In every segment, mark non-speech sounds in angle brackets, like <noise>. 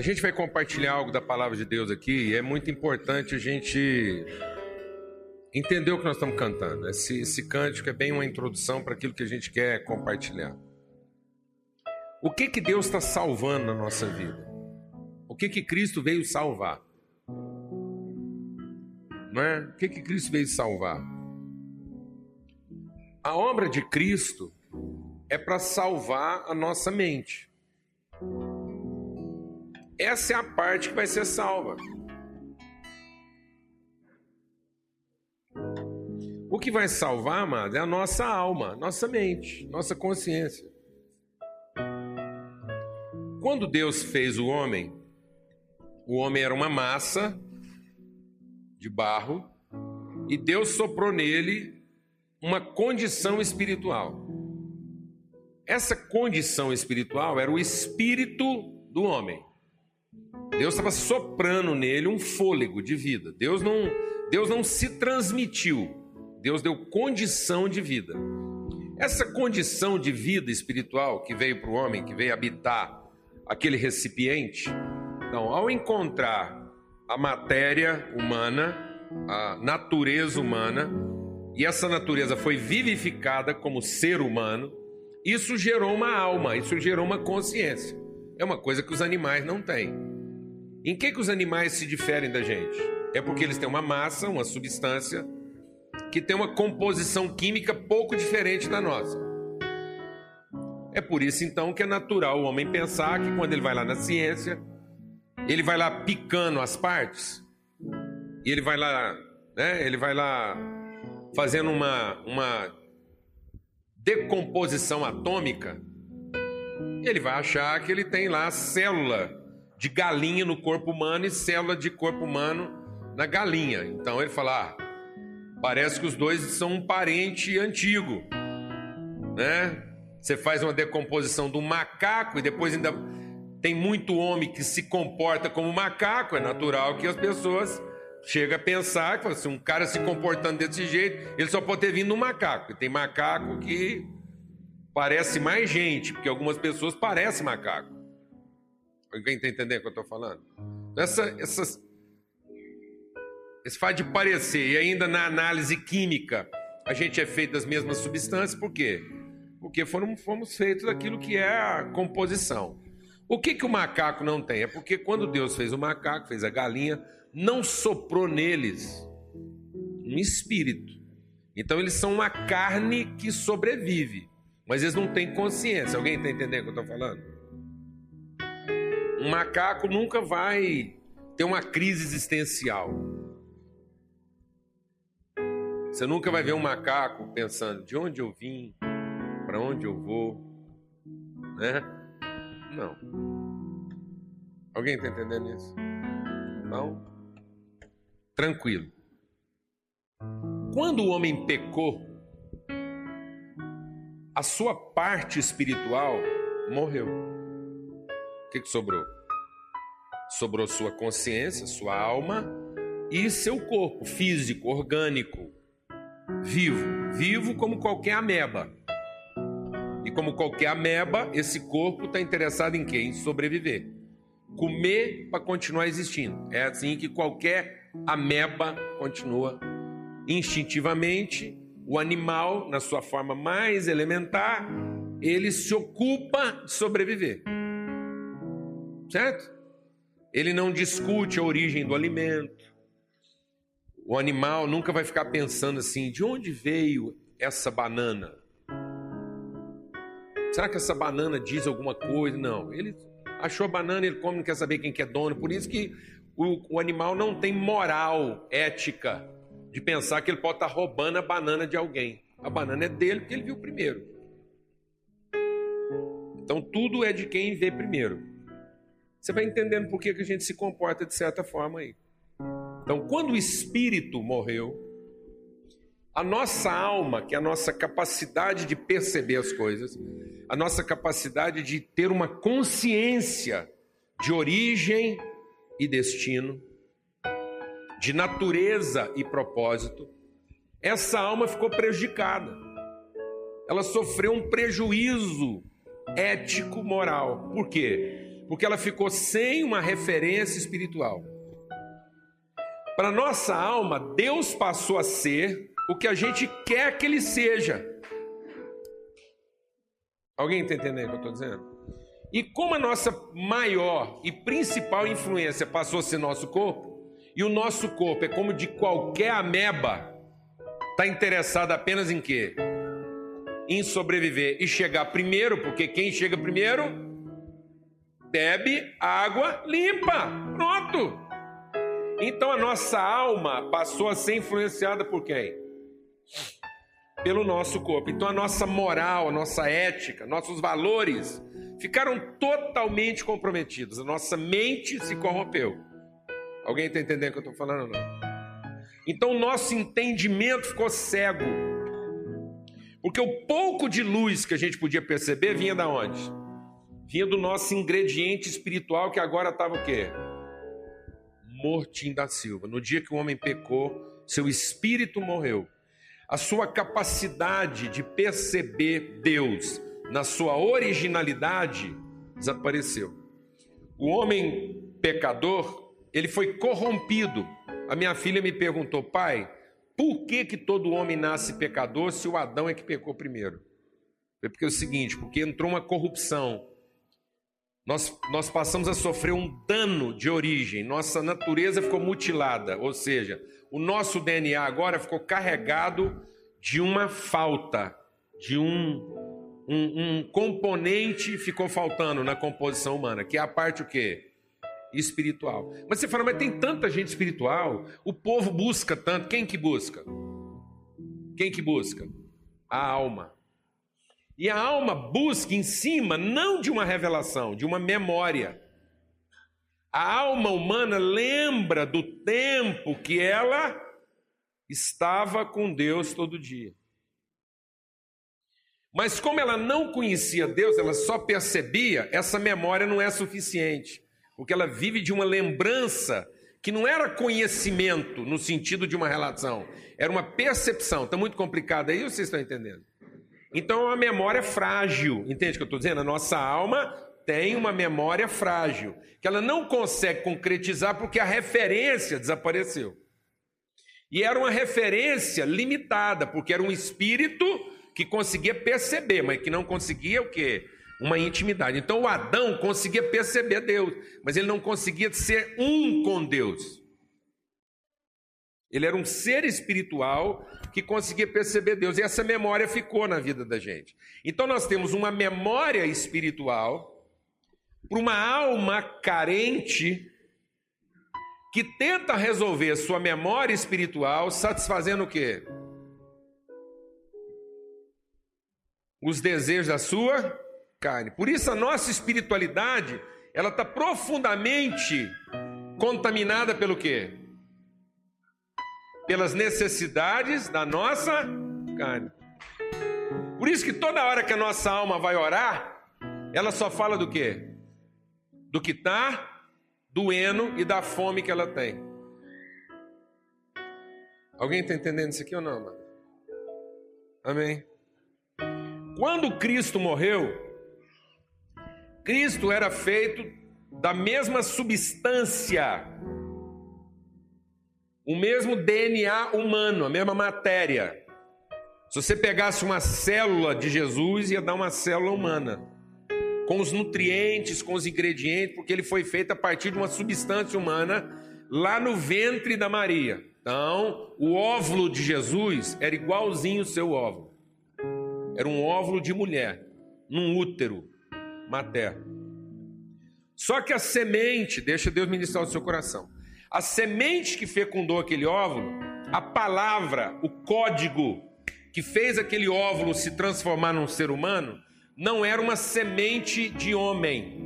A gente vai compartilhar algo da palavra de Deus aqui e é muito importante a gente entender o que nós estamos cantando. Esse, esse cântico é bem uma introdução para aquilo que a gente quer compartilhar. O que que Deus está salvando na nossa vida? O que que Cristo veio salvar? Não é? O que que Cristo veio salvar? A obra de Cristo é para salvar a nossa mente. Essa é a parte que vai ser salva. O que vai salvar, amado, é a nossa alma, nossa mente, nossa consciência. Quando Deus fez o homem, o homem era uma massa de barro e Deus soprou nele uma condição espiritual. Essa condição espiritual era o espírito do homem. Deus estava soprando nele um fôlego de vida. Deus não, Deus não se transmitiu. Deus deu condição de vida. Essa condição de vida espiritual que veio para o homem, que veio habitar aquele recipiente, então, ao encontrar a matéria humana, a natureza humana, e essa natureza foi vivificada como ser humano, isso gerou uma alma, isso gerou uma consciência. É uma coisa que os animais não têm. Em que, que os animais se diferem da gente? É porque eles têm uma massa, uma substância, que tem uma composição química pouco diferente da nossa. É por isso então que é natural o homem pensar que quando ele vai lá na ciência, ele vai lá picando as partes, e ele vai lá, né, ele vai lá fazendo uma, uma decomposição atômica, ele vai achar que ele tem lá célula de galinha no corpo humano e célula de corpo humano na galinha. Então ele fala: ah, parece que os dois são um parente antigo, né? Você faz uma decomposição do macaco e depois ainda tem muito homem que se comporta como macaco. É natural que as pessoas chega a pensar que se um cara se comportando desse jeito, ele só pode ter vindo um macaco. E tem macaco que parece mais gente, porque algumas pessoas parecem macaco. Alguém está entendendo o que eu estou falando? Essa, essas, esse fato de parecer, e ainda na análise química, a gente é feito das mesmas substâncias, por quê? Porque foram, fomos feitos daquilo que é a composição. O que, que o macaco não tem? É porque quando Deus fez o macaco, fez a galinha, não soprou neles um espírito. Então eles são uma carne que sobrevive, mas eles não têm consciência. Alguém está entendendo o que eu estou falando? Um macaco nunca vai ter uma crise existencial. Você nunca vai ver um macaco pensando de onde eu vim, para onde eu vou, né? Não. Alguém está entendendo isso? Não? tranquilo. Quando o homem pecou, a sua parte espiritual morreu. O que, que sobrou? Sobrou sua consciência, sua alma e seu corpo físico, orgânico, vivo, vivo como qualquer ameba. E como qualquer ameba, esse corpo está interessado em quê? Em sobreviver. Comer para continuar existindo. É assim que qualquer a meba continua instintivamente, o animal, na sua forma mais elementar, ele se ocupa de sobreviver. Certo? Ele não discute a origem do alimento. O animal nunca vai ficar pensando assim: de onde veio essa banana? Será que essa banana diz alguma coisa? Não. Ele achou a banana, ele come, não quer saber quem que é dono. Por isso que o, o animal não tem moral, ética, de pensar que ele pode estar roubando a banana de alguém. A banana é dele porque ele viu primeiro. Então tudo é de quem vê primeiro. Você vai entendendo por que, que a gente se comporta de certa forma aí. Então, quando o espírito morreu, a nossa alma, que é a nossa capacidade de perceber as coisas, a nossa capacidade de ter uma consciência de origem e destino, de natureza e propósito, essa alma ficou prejudicada. Ela sofreu um prejuízo ético-moral. Por quê? Porque ela ficou sem uma referência espiritual. Para nossa alma, Deus passou a ser o que a gente quer que ele seja. Alguém está entendendo o que eu estou dizendo? E como a nossa maior e principal influência passou a ser nosso corpo, e o nosso corpo é como de qualquer ameba, está interessado apenas em quê? Em sobreviver e chegar primeiro, porque quem chega primeiro bebe água limpa. Pronto. Então a nossa alma passou a ser influenciada por quem? Pelo nosso corpo. Então a nossa moral, a nossa ética, nossos valores ficaram totalmente comprometidos. A nossa mente se corrompeu. Alguém está entendendo o que eu estou falando? Não? Então o nosso entendimento ficou cego. Porque o pouco de luz que a gente podia perceber vinha da onde? Vinha do nosso ingrediente espiritual que agora estava o quê? Mortinho da Silva. No dia que o homem pecou, seu espírito morreu. A sua capacidade de perceber Deus na sua originalidade desapareceu. O homem pecador, ele foi corrompido. A minha filha me perguntou, pai, por que, que todo homem nasce pecador se o Adão é que pecou primeiro? É porque é o seguinte, porque entrou uma corrupção nós, nós passamos a sofrer um dano de origem, nossa natureza ficou mutilada, ou seja, o nosso DNA agora ficou carregado de uma falta, de um, um, um componente ficou faltando na composição humana, que é a parte o quê? Espiritual. Mas você fala, mas tem tanta gente espiritual, o povo busca tanto, quem que busca? Quem que busca? A alma. E a alma busca em cima não de uma revelação, de uma memória. A alma humana lembra do tempo que ela estava com Deus todo dia. Mas como ela não conhecia Deus, ela só percebia, essa memória não é suficiente, porque ela vive de uma lembrança que não era conhecimento no sentido de uma relação, era uma percepção. Está muito complicado aí, vocês estão entendendo? Então é uma memória frágil, entende o que eu estou dizendo? A nossa alma tem uma memória frágil, que ela não consegue concretizar porque a referência desapareceu. E era uma referência limitada, porque era um espírito que conseguia perceber, mas que não conseguia o quê? Uma intimidade. Então o Adão conseguia perceber Deus, mas ele não conseguia ser um com Deus. Ele era um ser espiritual que conseguia perceber Deus. E essa memória ficou na vida da gente. Então nós temos uma memória espiritual para uma alma carente que tenta resolver sua memória espiritual satisfazendo o quê? Os desejos da sua carne. Por isso a nossa espiritualidade, ela está profundamente contaminada pelo quê? Pelas necessidades da nossa carne. Por isso que toda hora que a nossa alma vai orar, ela só fala do quê? Do que está doendo e da fome que ela tem. Alguém está entendendo isso aqui ou não, mano? Amém. Quando Cristo morreu, Cristo era feito da mesma substância o mesmo DNA humano, a mesma matéria. Se você pegasse uma célula de Jesus, ia dar uma célula humana, com os nutrientes, com os ingredientes, porque ele foi feito a partir de uma substância humana lá no ventre da Maria. Então, o óvulo de Jesus era igualzinho o seu óvulo. Era um óvulo de mulher, num útero materno. Só que a semente, deixa Deus ministrar o seu coração. A semente que fecundou aquele óvulo, a palavra, o código que fez aquele óvulo se transformar num ser humano, não era uma semente de homem.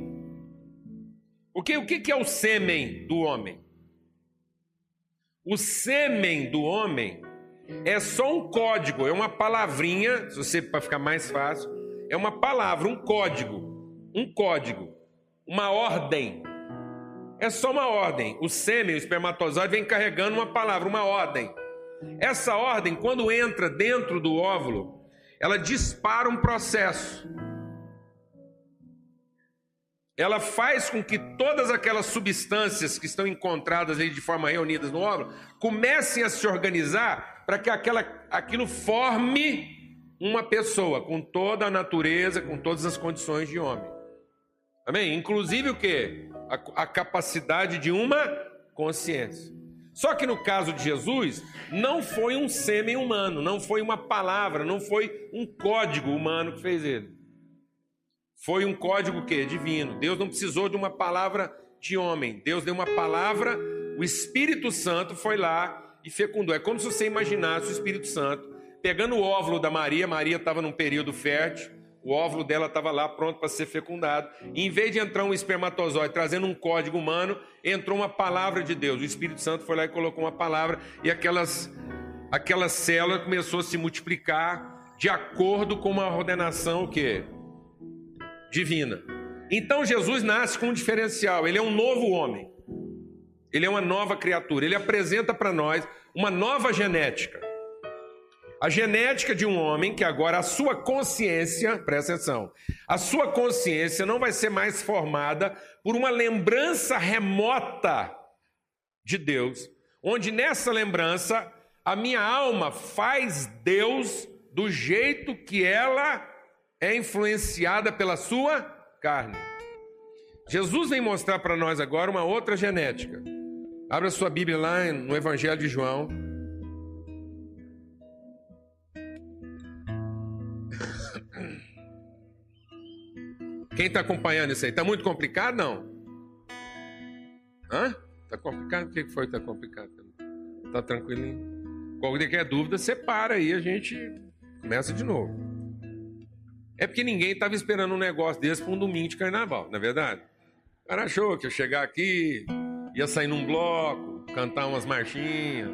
Porque o que é o sêmen do homem? O sêmen do homem é só um código, é uma palavrinha, se você para ficar mais fácil, é uma palavra, um código, um código, uma ordem é só uma ordem. O sêmen, o espermatozoide, vem carregando uma palavra, uma ordem. Essa ordem, quando entra dentro do óvulo, ela dispara um processo. ela faz com que todas aquelas substâncias que estão encontradas aí de forma reunidas no óvulo comecem a se organizar para que aquela, aquilo forme uma pessoa com toda a natureza, com todas as condições de homem. Amém? Inclusive o que? A, a capacidade de uma consciência. Só que no caso de Jesus, não foi um sêmen humano, não foi uma palavra, não foi um código humano que fez ele. Foi um código que divino. Deus não precisou de uma palavra de homem. Deus deu uma palavra, o Espírito Santo foi lá e fecundou. É como se você imaginasse o Espírito Santo pegando o óvulo da Maria, Maria estava num período fértil, o óvulo dela estava lá pronto para ser fecundado. E em vez de entrar um espermatozoide trazendo um código humano, entrou uma palavra de Deus. O Espírito Santo foi lá e colocou uma palavra e aquelas aquela célula começou a se multiplicar de acordo com uma ordenação o quê? divina. Então Jesus nasce com um diferencial, ele é um novo homem. Ele é uma nova criatura, ele apresenta para nós uma nova genética. A genética de um homem que agora a sua consciência, presta atenção, a sua consciência não vai ser mais formada por uma lembrança remota de Deus, onde nessa lembrança a minha alma faz Deus do jeito que ela é influenciada pela sua carne. Jesus vem mostrar para nós agora uma outra genética. Abra sua Bíblia lá no Evangelho de João. Quem está acompanhando isso aí? Está muito complicado, não? Hã? Está complicado? O que foi que está complicado? Está tranquilinho? Qualquer dúvida, separa aí, a gente começa de novo. É porque ninguém estava esperando um negócio desse para um domingo de carnaval, não é verdade? O cara achou que ia chegar aqui, ia sair num bloco, cantar umas marchinhas,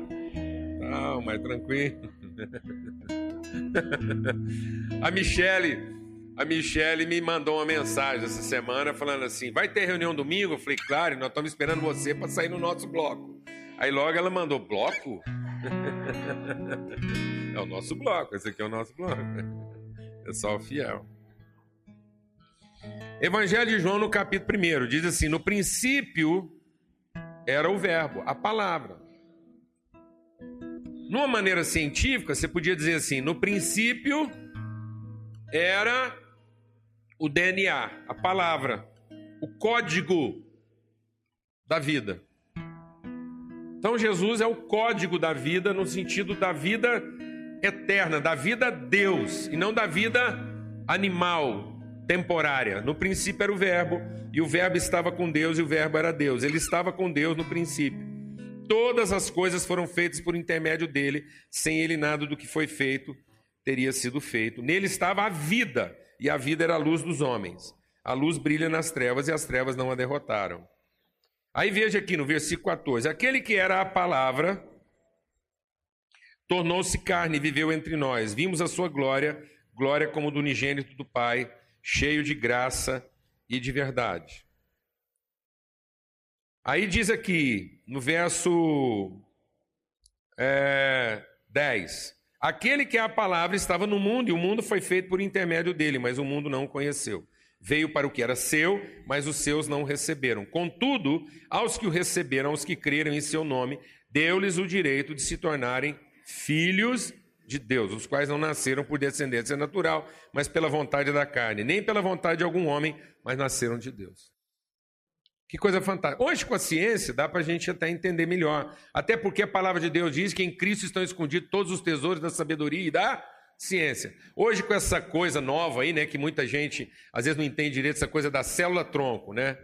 tal, mais tranquilo. <laughs> A Michele a Michelle me mandou uma mensagem essa semana falando assim: vai ter reunião domingo? Eu falei, claro, nós estamos esperando você para sair no nosso bloco. Aí logo ela mandou: bloco? <laughs> é o nosso bloco, esse aqui é o nosso bloco. Pessoal fiel. Evangelho de João, no capítulo 1, diz assim: No princípio era o Verbo, a palavra. Numa maneira científica, você podia dizer assim: no princípio era o DNA, a palavra, o código da vida. Então Jesus é o código da vida no sentido da vida eterna, da vida Deus e não da vida animal, temporária. No princípio era o Verbo e o Verbo estava com Deus e o Verbo era Deus. Ele estava com Deus no princípio. Todas as coisas foram feitas por intermédio dele, sem ele nada do que foi feito teria sido feito. Nele estava a vida e a vida era a luz dos homens. A luz brilha nas trevas e as trevas não a derrotaram. Aí veja aqui no versículo 14: aquele que era a palavra tornou-se carne e viveu entre nós. Vimos a sua glória, glória como do unigênito do Pai, cheio de graça e de verdade. Aí diz aqui, no verso é, 10: Aquele que é a palavra estava no mundo e o mundo foi feito por intermédio dele, mas o mundo não o conheceu. Veio para o que era seu, mas os seus não receberam. Contudo, aos que o receberam, aos que creram em seu nome, deu-lhes o direito de se tornarem filhos de Deus, os quais não nasceram por descendência natural, mas pela vontade da carne, nem pela vontade de algum homem, mas nasceram de Deus. Que coisa fantástica. Hoje, com a ciência, dá para a gente até entender melhor. Até porque a palavra de Deus diz que em Cristo estão escondidos todos os tesouros da sabedoria e da ciência. Hoje, com essa coisa nova aí, né, que muita gente às vezes não entende direito, essa coisa da célula-tronco, né?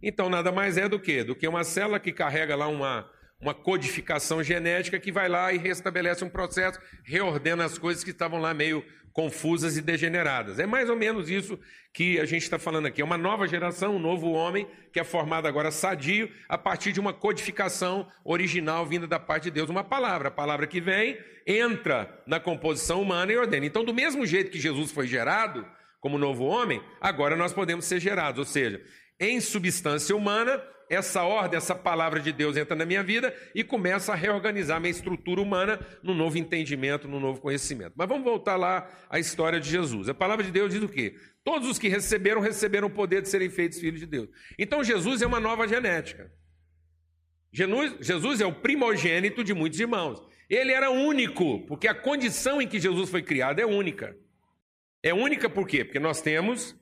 Então, nada mais é do que? Do que uma célula que carrega lá uma, uma codificação genética que vai lá e restabelece um processo, reordena as coisas que estavam lá meio confusas e degeneradas. É mais ou menos isso que a gente está falando aqui. É uma nova geração, um novo homem que é formado agora sadio a partir de uma codificação original vinda da parte de Deus. Uma palavra, a palavra que vem, entra na composição humana e ordena. Então, do mesmo jeito que Jesus foi gerado, como novo homem, agora nós podemos ser gerados. Ou seja, em substância humana, essa ordem, essa palavra de Deus entra na minha vida e começa a reorganizar minha estrutura humana no novo entendimento, no novo conhecimento. Mas vamos voltar lá à história de Jesus. A palavra de Deus diz o quê? Todos os que receberam, receberam o poder de serem feitos filhos de Deus. Então Jesus é uma nova genética. Jesus é o primogênito de muitos irmãos. Ele era único, porque a condição em que Jesus foi criado é única. É única por quê? Porque nós temos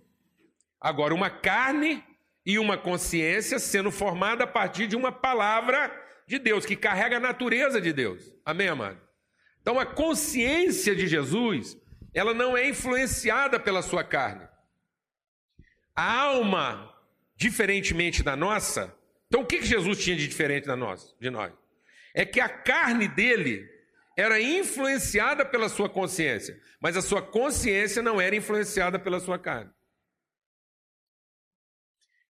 agora uma carne e uma consciência sendo formada a partir de uma palavra de Deus, que carrega a natureza de Deus. Amém, amado? Então a consciência de Jesus, ela não é influenciada pela sua carne. A alma, diferentemente da nossa, então o que Jesus tinha de diferente da nossa, de nós? É que a carne dele era influenciada pela sua consciência, mas a sua consciência não era influenciada pela sua carne.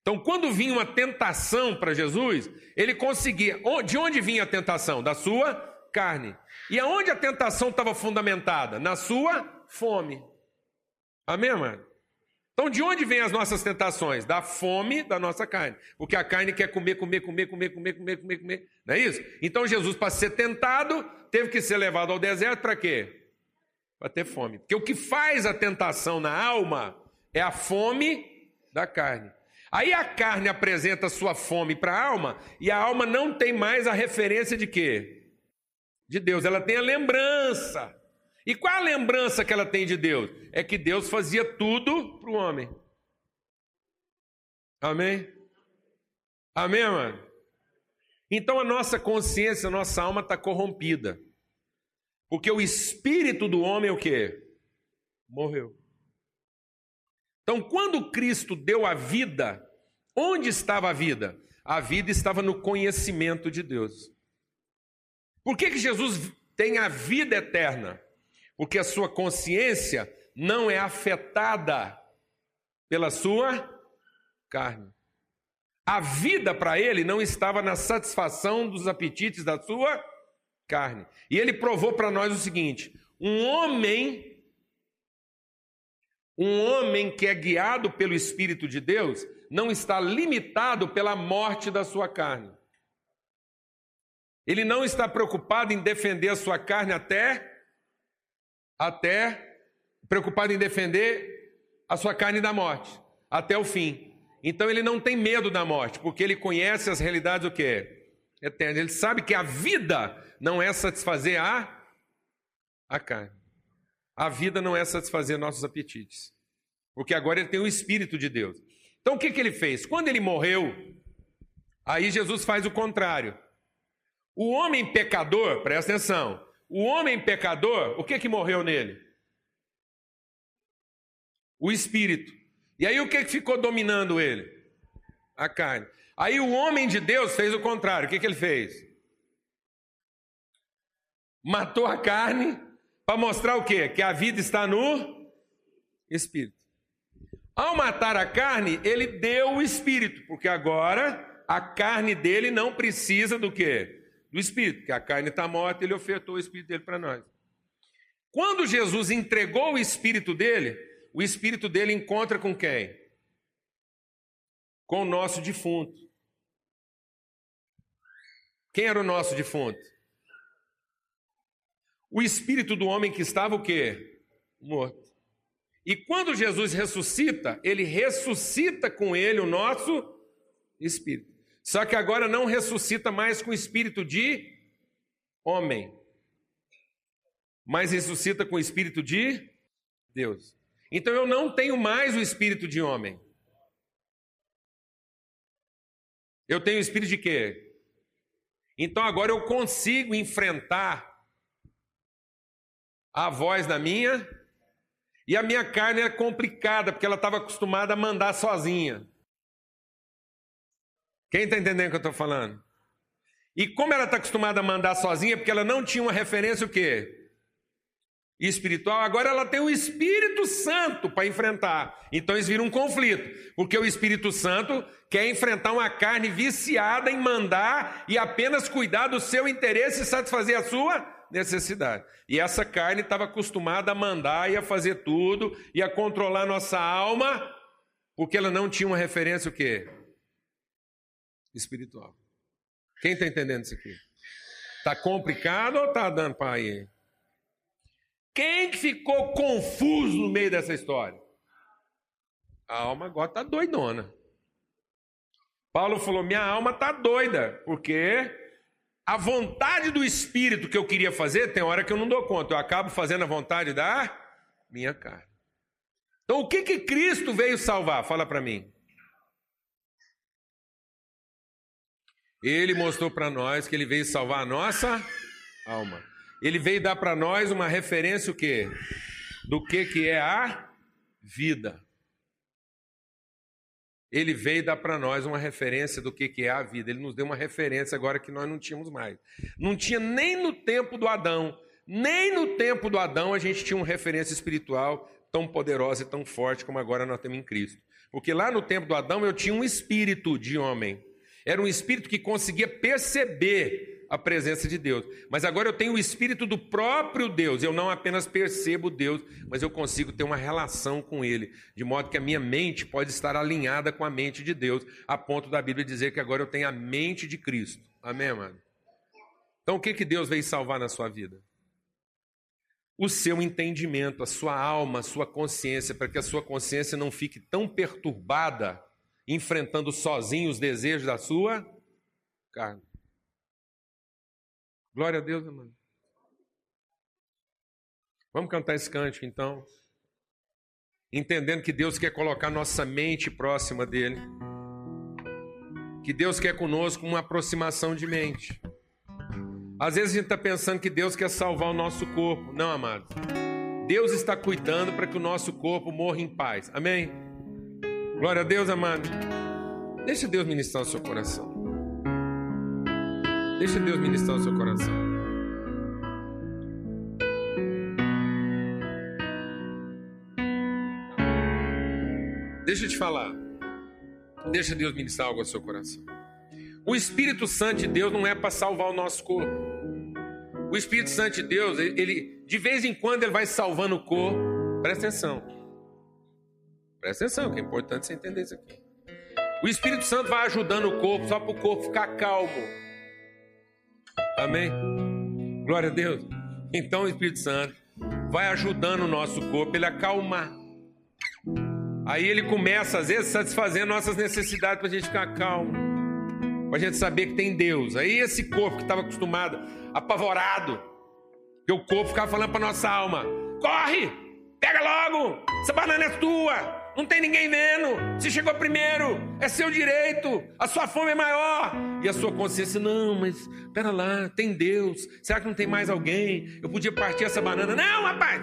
Então, quando vinha uma tentação para Jesus, ele conseguia. De onde vinha a tentação? Da sua carne. E aonde a tentação estava fundamentada? Na sua fome. Amém, mano? Então, de onde vêm as nossas tentações? Da fome da nossa carne. Porque a carne quer comer, comer, comer, comer, comer, comer, comer, comer. Não é isso? Então, Jesus, para ser tentado, teve que ser levado ao deserto para quê? Para ter fome. Porque o que faz a tentação na alma é a fome da carne. Aí a carne apresenta sua fome para a alma e a alma não tem mais a referência de quê? De Deus. Ela tem a lembrança. E qual a lembrança que ela tem de Deus? É que Deus fazia tudo para o homem. Amém? Amém, mano? Então a nossa consciência, a nossa alma está corrompida. Porque o espírito do homem o quê? Morreu. Então, quando Cristo deu a vida, onde estava a vida? A vida estava no conhecimento de Deus. Por que, que Jesus tem a vida eterna? Porque a sua consciência não é afetada pela sua carne. A vida para ele não estava na satisfação dos apetites da sua carne. E ele provou para nós o seguinte: um homem um homem que é guiado pelo Espírito de Deus não está limitado pela morte da sua carne. Ele não está preocupado em defender a sua carne até até preocupado em defender a sua carne da morte, até o fim. Então ele não tem medo da morte, porque ele conhece as realidades o que eternas. Ele sabe que a vida não é satisfazer a a carne. A vida não é satisfazer nossos apetites, porque agora ele tem o Espírito de Deus. Então o que, que ele fez? Quando ele morreu, aí Jesus faz o contrário. O homem pecador, presta atenção, o homem pecador, o que, que morreu nele? O Espírito. E aí o que, que ficou dominando ele? A carne. Aí o homem de Deus fez o contrário. O que, que ele fez? Matou a carne para mostrar o quê? Que a vida está no espírito. Ao matar a carne, ele deu o espírito, porque agora a carne dele não precisa do quê? Do espírito, porque a carne está morta, ele ofertou o espírito dele para nós. Quando Jesus entregou o espírito dele, o espírito dele encontra com quem? Com o nosso defunto. Quem era o nosso defunto? O espírito do homem que estava o quê? Morto. E quando Jesus ressuscita, ele ressuscita com ele o nosso espírito. Só que agora não ressuscita mais com o espírito de homem, mas ressuscita com o espírito de Deus. Então eu não tenho mais o espírito de homem. Eu tenho o espírito de quê? Então agora eu consigo enfrentar a voz da minha, e a minha carne era complicada, porque ela estava acostumada a mandar sozinha. Quem está entendendo o que eu estou falando? E como ela está acostumada a mandar sozinha, porque ela não tinha uma referência o quê? Espiritual, agora ela tem o Espírito Santo para enfrentar. Então eles viram um conflito, porque o Espírito Santo quer enfrentar uma carne viciada em mandar e apenas cuidar do seu interesse e satisfazer a sua necessidade. E essa carne estava acostumada a mandar e a fazer tudo e a controlar nossa alma, porque ela não tinha uma referência o quê? Espiritual. Quem está entendendo isso aqui? Está complicado ou está dando para ir? Quem que ficou confuso no meio dessa história? A alma agora está doidona. Paulo falou: minha alma está doida, porque a vontade do espírito que eu queria fazer, tem hora que eu não dou conta, eu acabo fazendo a vontade da minha carne. Então, o que que Cristo veio salvar? Fala para mim. Ele mostrou para nós que ele veio salvar a nossa alma. Ele veio dar para nós uma referência o quê? Do que que é a vida. Ele veio dar para nós uma referência do que, que é a vida. Ele nos deu uma referência agora que nós não tínhamos mais. Não tinha nem no tempo do Adão, nem no tempo do Adão a gente tinha uma referência espiritual tão poderosa e tão forte como agora nós temos em Cristo. Porque lá no tempo do Adão eu tinha um espírito de homem. Era um espírito que conseguia perceber a presença de Deus. Mas agora eu tenho o espírito do próprio Deus. Eu não apenas percebo Deus, mas eu consigo ter uma relação com Ele, de modo que a minha mente pode estar alinhada com a mente de Deus, a ponto da Bíblia dizer que agora eu tenho a mente de Cristo. Amém, amado? Então o que, que Deus veio salvar na sua vida? O seu entendimento, a sua alma, a sua consciência, para que a sua consciência não fique tão perturbada, enfrentando sozinho os desejos da sua carne. Glória a Deus, irmão. Vamos cantar esse cântico então. Entendendo que Deus quer colocar nossa mente próxima dele. Que Deus quer conosco uma aproximação de mente. Às vezes a gente está pensando que Deus quer salvar o nosso corpo. Não, amado. Deus está cuidando para que o nosso corpo morra em paz. Amém? Glória a Deus, amado. Deixa Deus ministrar o seu coração. Deixa Deus ministrar o seu coração. Deixa eu te falar. Deixa Deus ministrar algo ao seu coração. O Espírito Santo de Deus não é para salvar o nosso corpo. O Espírito Santo de Deus, ele de vez em quando ele vai salvando o corpo. Presta atenção. Presta atenção, que é importante você entender isso aqui. O Espírito Santo vai ajudando o corpo só para o corpo ficar calmo. Amém? Glória a Deus. Então o Espírito Santo vai ajudando o nosso corpo ele acalmar. Aí ele começa, às vezes, satisfazendo nossas necessidades para a gente ficar calmo, para a gente saber que tem Deus. Aí esse corpo que estava acostumado, apavorado, que o corpo ficava falando para nossa alma: corre, pega logo, essa banana é tua, não tem ninguém vendo. Você chegou primeiro, é seu direito, a sua fome é maior. E a sua consciência, não, mas pera lá, tem Deus. Será que não tem mais alguém? Eu podia partir essa banana. Não, rapaz,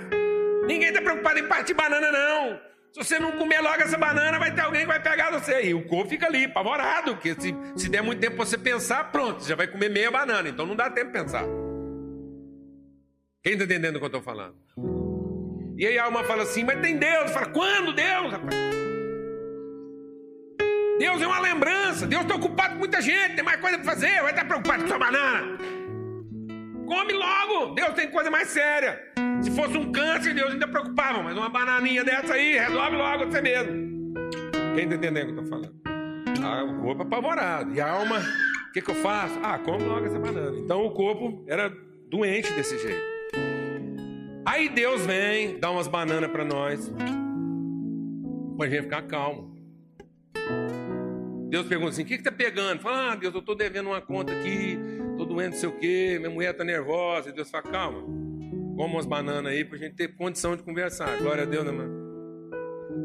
ninguém está preocupado em partir banana, não. Se você não comer logo essa banana, vai ter alguém que vai pegar você. E o corpo fica ali, apavorado, porque se, se der muito tempo você pensar, pronto, você já vai comer meia banana. Então não dá tempo de pensar. Quem está entendendo o que eu estou falando? E aí a alma fala assim, mas tem Deus. Fala, quando Deus? Deus é uma lembrança. Deus está ocupado com muita gente, tem mais coisa para fazer. Vai estar preocupado com sua banana. Come logo. Deus tem coisa mais séria. Se fosse um câncer, Deus ainda preocupava. Mas uma bananinha dessa aí, resolve logo você mesmo. Quem está entendendo o que eu estou falando? Ah, o corpo apavorado. E a alma, o que, que eu faço? Ah, come logo essa banana. Então o corpo era doente desse jeito. Aí Deus vem, dá umas bananas para nós, para a gente ficar calmo. Deus pergunta assim: o que está pegando? Fala, ah, Deus, eu estou devendo uma conta aqui, estou doendo não sei o quê, minha mulher está nervosa. E Deus fala: calma, come umas bananas aí para a gente ter condição de conversar. Glória a Deus, né, mano?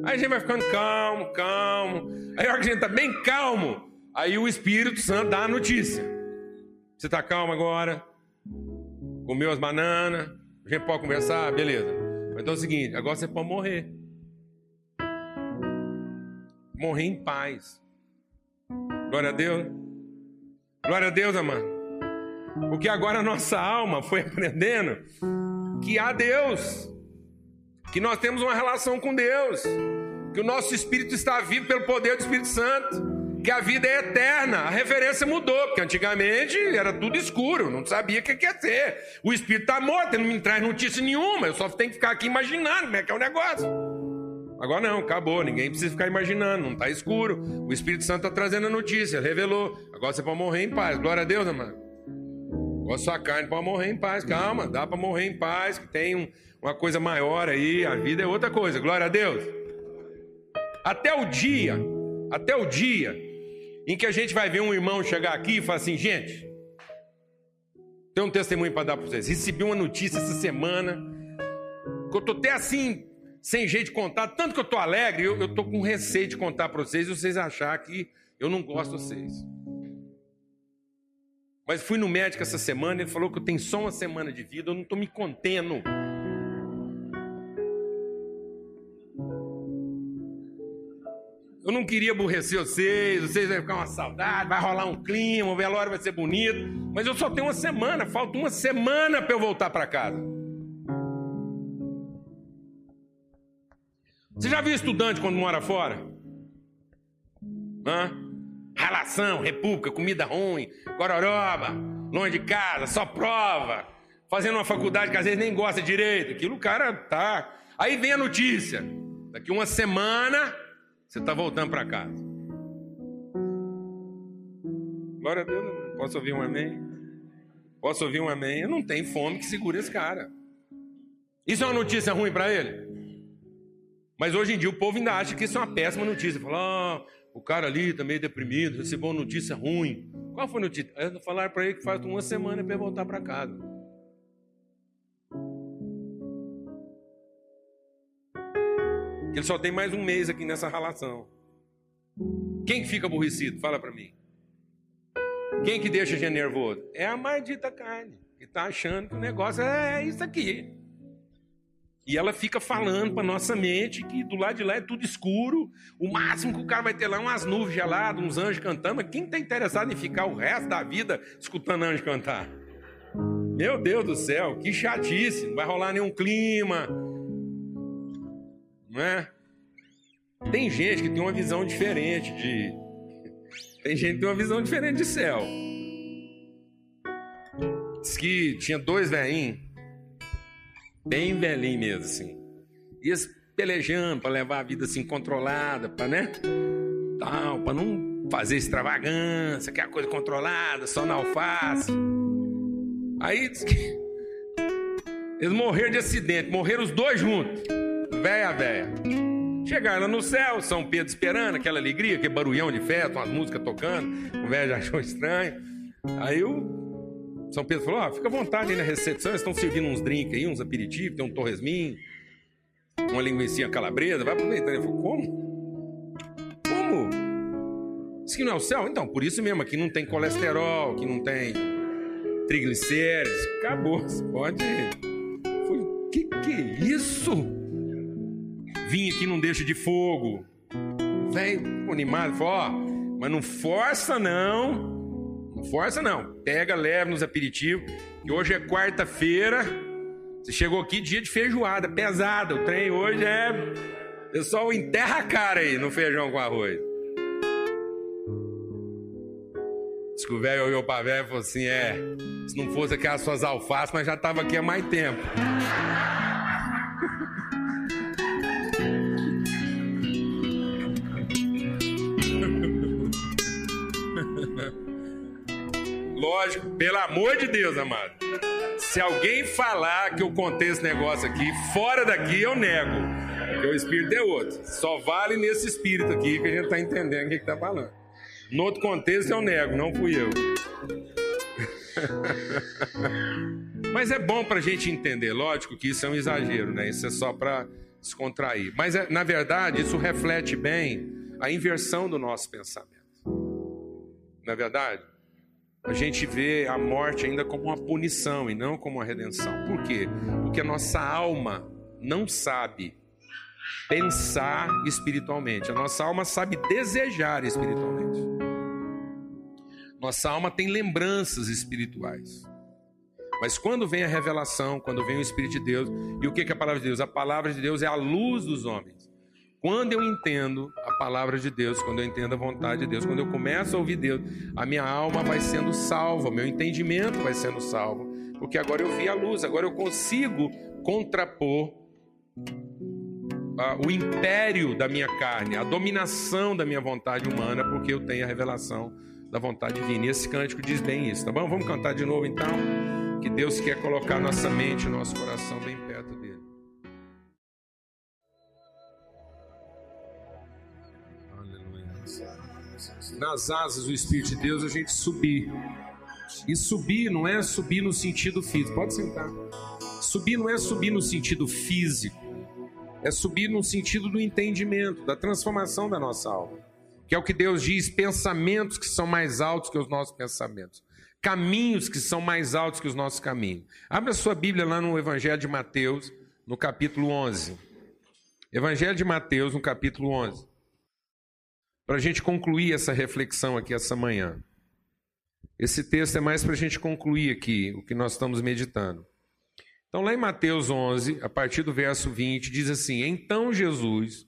Aí a gente vai ficando calmo, calmo. Aí a hora que a gente está bem calmo, aí o Espírito Santo dá a notícia. Você está calmo agora? Comeu as bananas? A gente pode conversar? Beleza. Então é o seguinte: agora você pode morrer. Morrer em paz. Glória a Deus. Glória a Deus, amado. Porque agora a nossa alma foi aprendendo que há Deus, que nós temos uma relação com Deus, que o nosso espírito está vivo pelo poder do Espírito Santo. Que a vida é eterna. A referência mudou, porque antigamente era tudo escuro, não sabia o que quer ser. O espírito está morto, ele não me traz notícia nenhuma, eu só tenho que ficar aqui imaginando como é que é o negócio. Agora não, acabou, ninguém precisa ficar imaginando, não está escuro. O Espírito Santo está trazendo a notícia, revelou. Agora você pode morrer em paz. Glória a Deus, amado. Agora sua carne pode morrer em paz. Calma, dá para morrer em paz, que tem um, uma coisa maior aí, a vida é outra coisa. Glória a Deus. Até o dia, até o dia em que a gente vai ver um irmão chegar aqui e falar assim, gente, tem um testemunho para dar para vocês. Recebi uma notícia essa semana, que eu tô até assim, sem jeito de contar, tanto que eu tô alegre, eu, tô com receio de contar para vocês e vocês achar que eu não gosto de vocês. Mas fui no médico essa semana, ele falou que eu tenho só uma semana de vida, eu não estou me contendo. Eu não queria aborrecer vocês, vocês vão ficar uma saudade, vai rolar um clima, o velório vai ser bonito, mas eu só tenho uma semana, falta uma semana para eu voltar para casa. Você já viu estudante quando mora fora? Hã? Relação, república, comida ruim, gororoba, longe de casa, só prova, fazendo uma faculdade que às vezes nem gosta direito. Aquilo o cara tá. Aí vem a notícia. Daqui uma semana você está voltando para casa. Glória a Deus. Posso ouvir um amém? Posso ouvir um amém? Eu não tenho fome que segure esse cara. Isso é uma notícia ruim para ele? Mas hoje em dia o povo ainda acha que isso é uma péssima notícia. Fala, oh, o cara ali está meio deprimido, recebeu uma notícia ruim. Qual foi a notícia? É falar para ele que faz uma semana para voltar para casa. Que ele só tem mais um mês aqui nessa relação. Quem que fica aborrecido? Fala para mim. Quem que deixa a gente nervoso? É a maldita carne, que está achando que o negócio é isso aqui. E ela fica falando para nossa mente que do lado de lá é tudo escuro. O máximo que o cara vai ter lá é umas nuvens geladas, uns anjos cantando. Mas quem está interessado em ficar o resto da vida escutando anjos cantar? Meu Deus do céu, que chatice. Não vai rolar nenhum clima, não é? Tem gente que tem uma visão diferente de. Tem gente que tem uma visão diferente de céu. Diz que tinha dois velhinhos, bem velhinhos mesmo, assim. Ia pelejando para levar a vida assim controlada, para né? Tal, para não fazer extravagância, que é a coisa controlada, só na alface. Aí diz que eles morreram de acidente, morreram os dois juntos véia, véia. Chegaram no céu, São Pedro esperando, aquela alegria, aquele barulhão de festa, umas músicas tocando, o velho já achou estranho. Aí o São Pedro falou: ah, fica à vontade aí na recepção, estão servindo uns drinks aí, uns aperitivos, tem um torresminho, uma linguiça calabresa, vai aproveitar. Ele falou: como? Como? Isso aqui não é o céu? Então, por isso mesmo, aqui não tem colesterol, aqui não tem triglicérides. Acabou, <laughs> pode. Foi, que que é isso? Vinho aqui não deixa de fogo. Velho, animado, falou: ó, mas não força não. Não força não. Pega, leva nos aperitivos. Que hoje é quarta-feira. Você chegou aqui dia de feijoada, pesada. O trem hoje é. Pessoal enterra a cara aí no feijão com arroz. Diz que o velho olhou pra velho e falou assim: é, se não fosse aquelas suas alfaces, mas já tava aqui há mais tempo. <laughs> Lógico, pelo amor de Deus, amado. Se alguém falar que eu contei esse negócio aqui, fora daqui eu nego. Porque o espírito é outro. Só vale nesse espírito aqui que a gente está entendendo o que está falando. No outro contexto eu nego, não fui eu. <laughs> Mas é bom para a gente entender, lógico que isso é um exagero, né? Isso é só para descontrair. Mas é, na verdade isso reflete bem a inversão do nosso pensamento. Não é verdade? A gente vê a morte ainda como uma punição e não como uma redenção. Por quê? Porque a nossa alma não sabe pensar espiritualmente. A nossa alma sabe desejar espiritualmente. Nossa alma tem lembranças espirituais. Mas quando vem a revelação, quando vem o Espírito de Deus, e o que é a palavra de Deus? A palavra de Deus é a luz dos homens. Quando eu entendo palavra de Deus, quando eu entendo a vontade de Deus, quando eu começo a ouvir Deus, a minha alma vai sendo salva, meu entendimento vai sendo salvo, porque agora eu vi a luz, agora eu consigo contrapor o império da minha carne, a dominação da minha vontade humana, porque eu tenho a revelação da vontade divina. E esse cântico diz bem isso, tá bom? Vamos cantar de novo então? Que Deus quer colocar nossa mente, nosso coração bem perto Nas asas do Espírito de Deus a gente subir. E subir não é subir no sentido físico. Pode sentar. Subir não é subir no sentido físico é subir no sentido do entendimento, da transformação da nossa alma. Que é o que Deus diz: pensamentos que são mais altos que os nossos pensamentos, caminhos que são mais altos que os nossos caminhos. Abra a sua Bíblia lá no Evangelho de Mateus, no capítulo 11. Evangelho de Mateus, no capítulo 11. Para a gente concluir essa reflexão aqui essa manhã. Esse texto é mais para a gente concluir aqui o que nós estamos meditando. Então, lá em Mateus 11, a partir do verso 20, diz assim: Então Jesus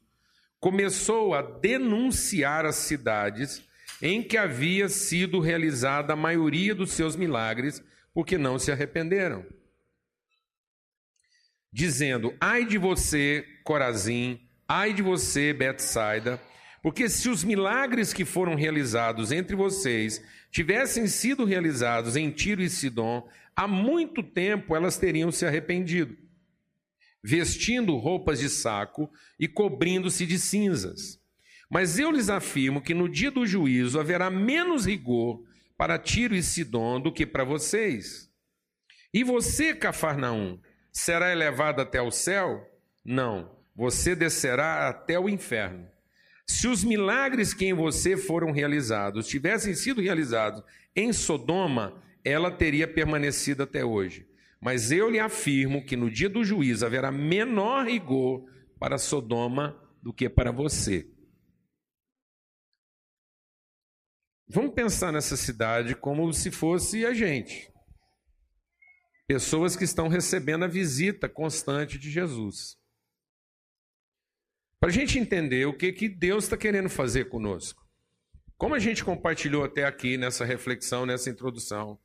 começou a denunciar as cidades em que havia sido realizada a maioria dos seus milagres, porque não se arrependeram. Dizendo: Ai de você, Corazim, ai de você, Betsaida, porque se os milagres que foram realizados entre vocês tivessem sido realizados em Tiro e Sidom, há muito tempo elas teriam se arrependido, vestindo roupas de saco e cobrindo-se de cinzas. Mas eu lhes afirmo que no dia do juízo haverá menos rigor para Tiro e Sidom do que para vocês. E você, Cafarnaum, será elevado até o céu? Não, você descerá até o inferno. Se os milagres que em você foram realizados tivessem sido realizados em Sodoma, ela teria permanecido até hoje. Mas eu lhe afirmo que no dia do juízo haverá menor rigor para Sodoma do que para você. Vamos pensar nessa cidade como se fosse a gente. Pessoas que estão recebendo a visita constante de Jesus. Para a gente entender o que, que Deus está querendo fazer conosco. Como a gente compartilhou até aqui nessa reflexão, nessa introdução.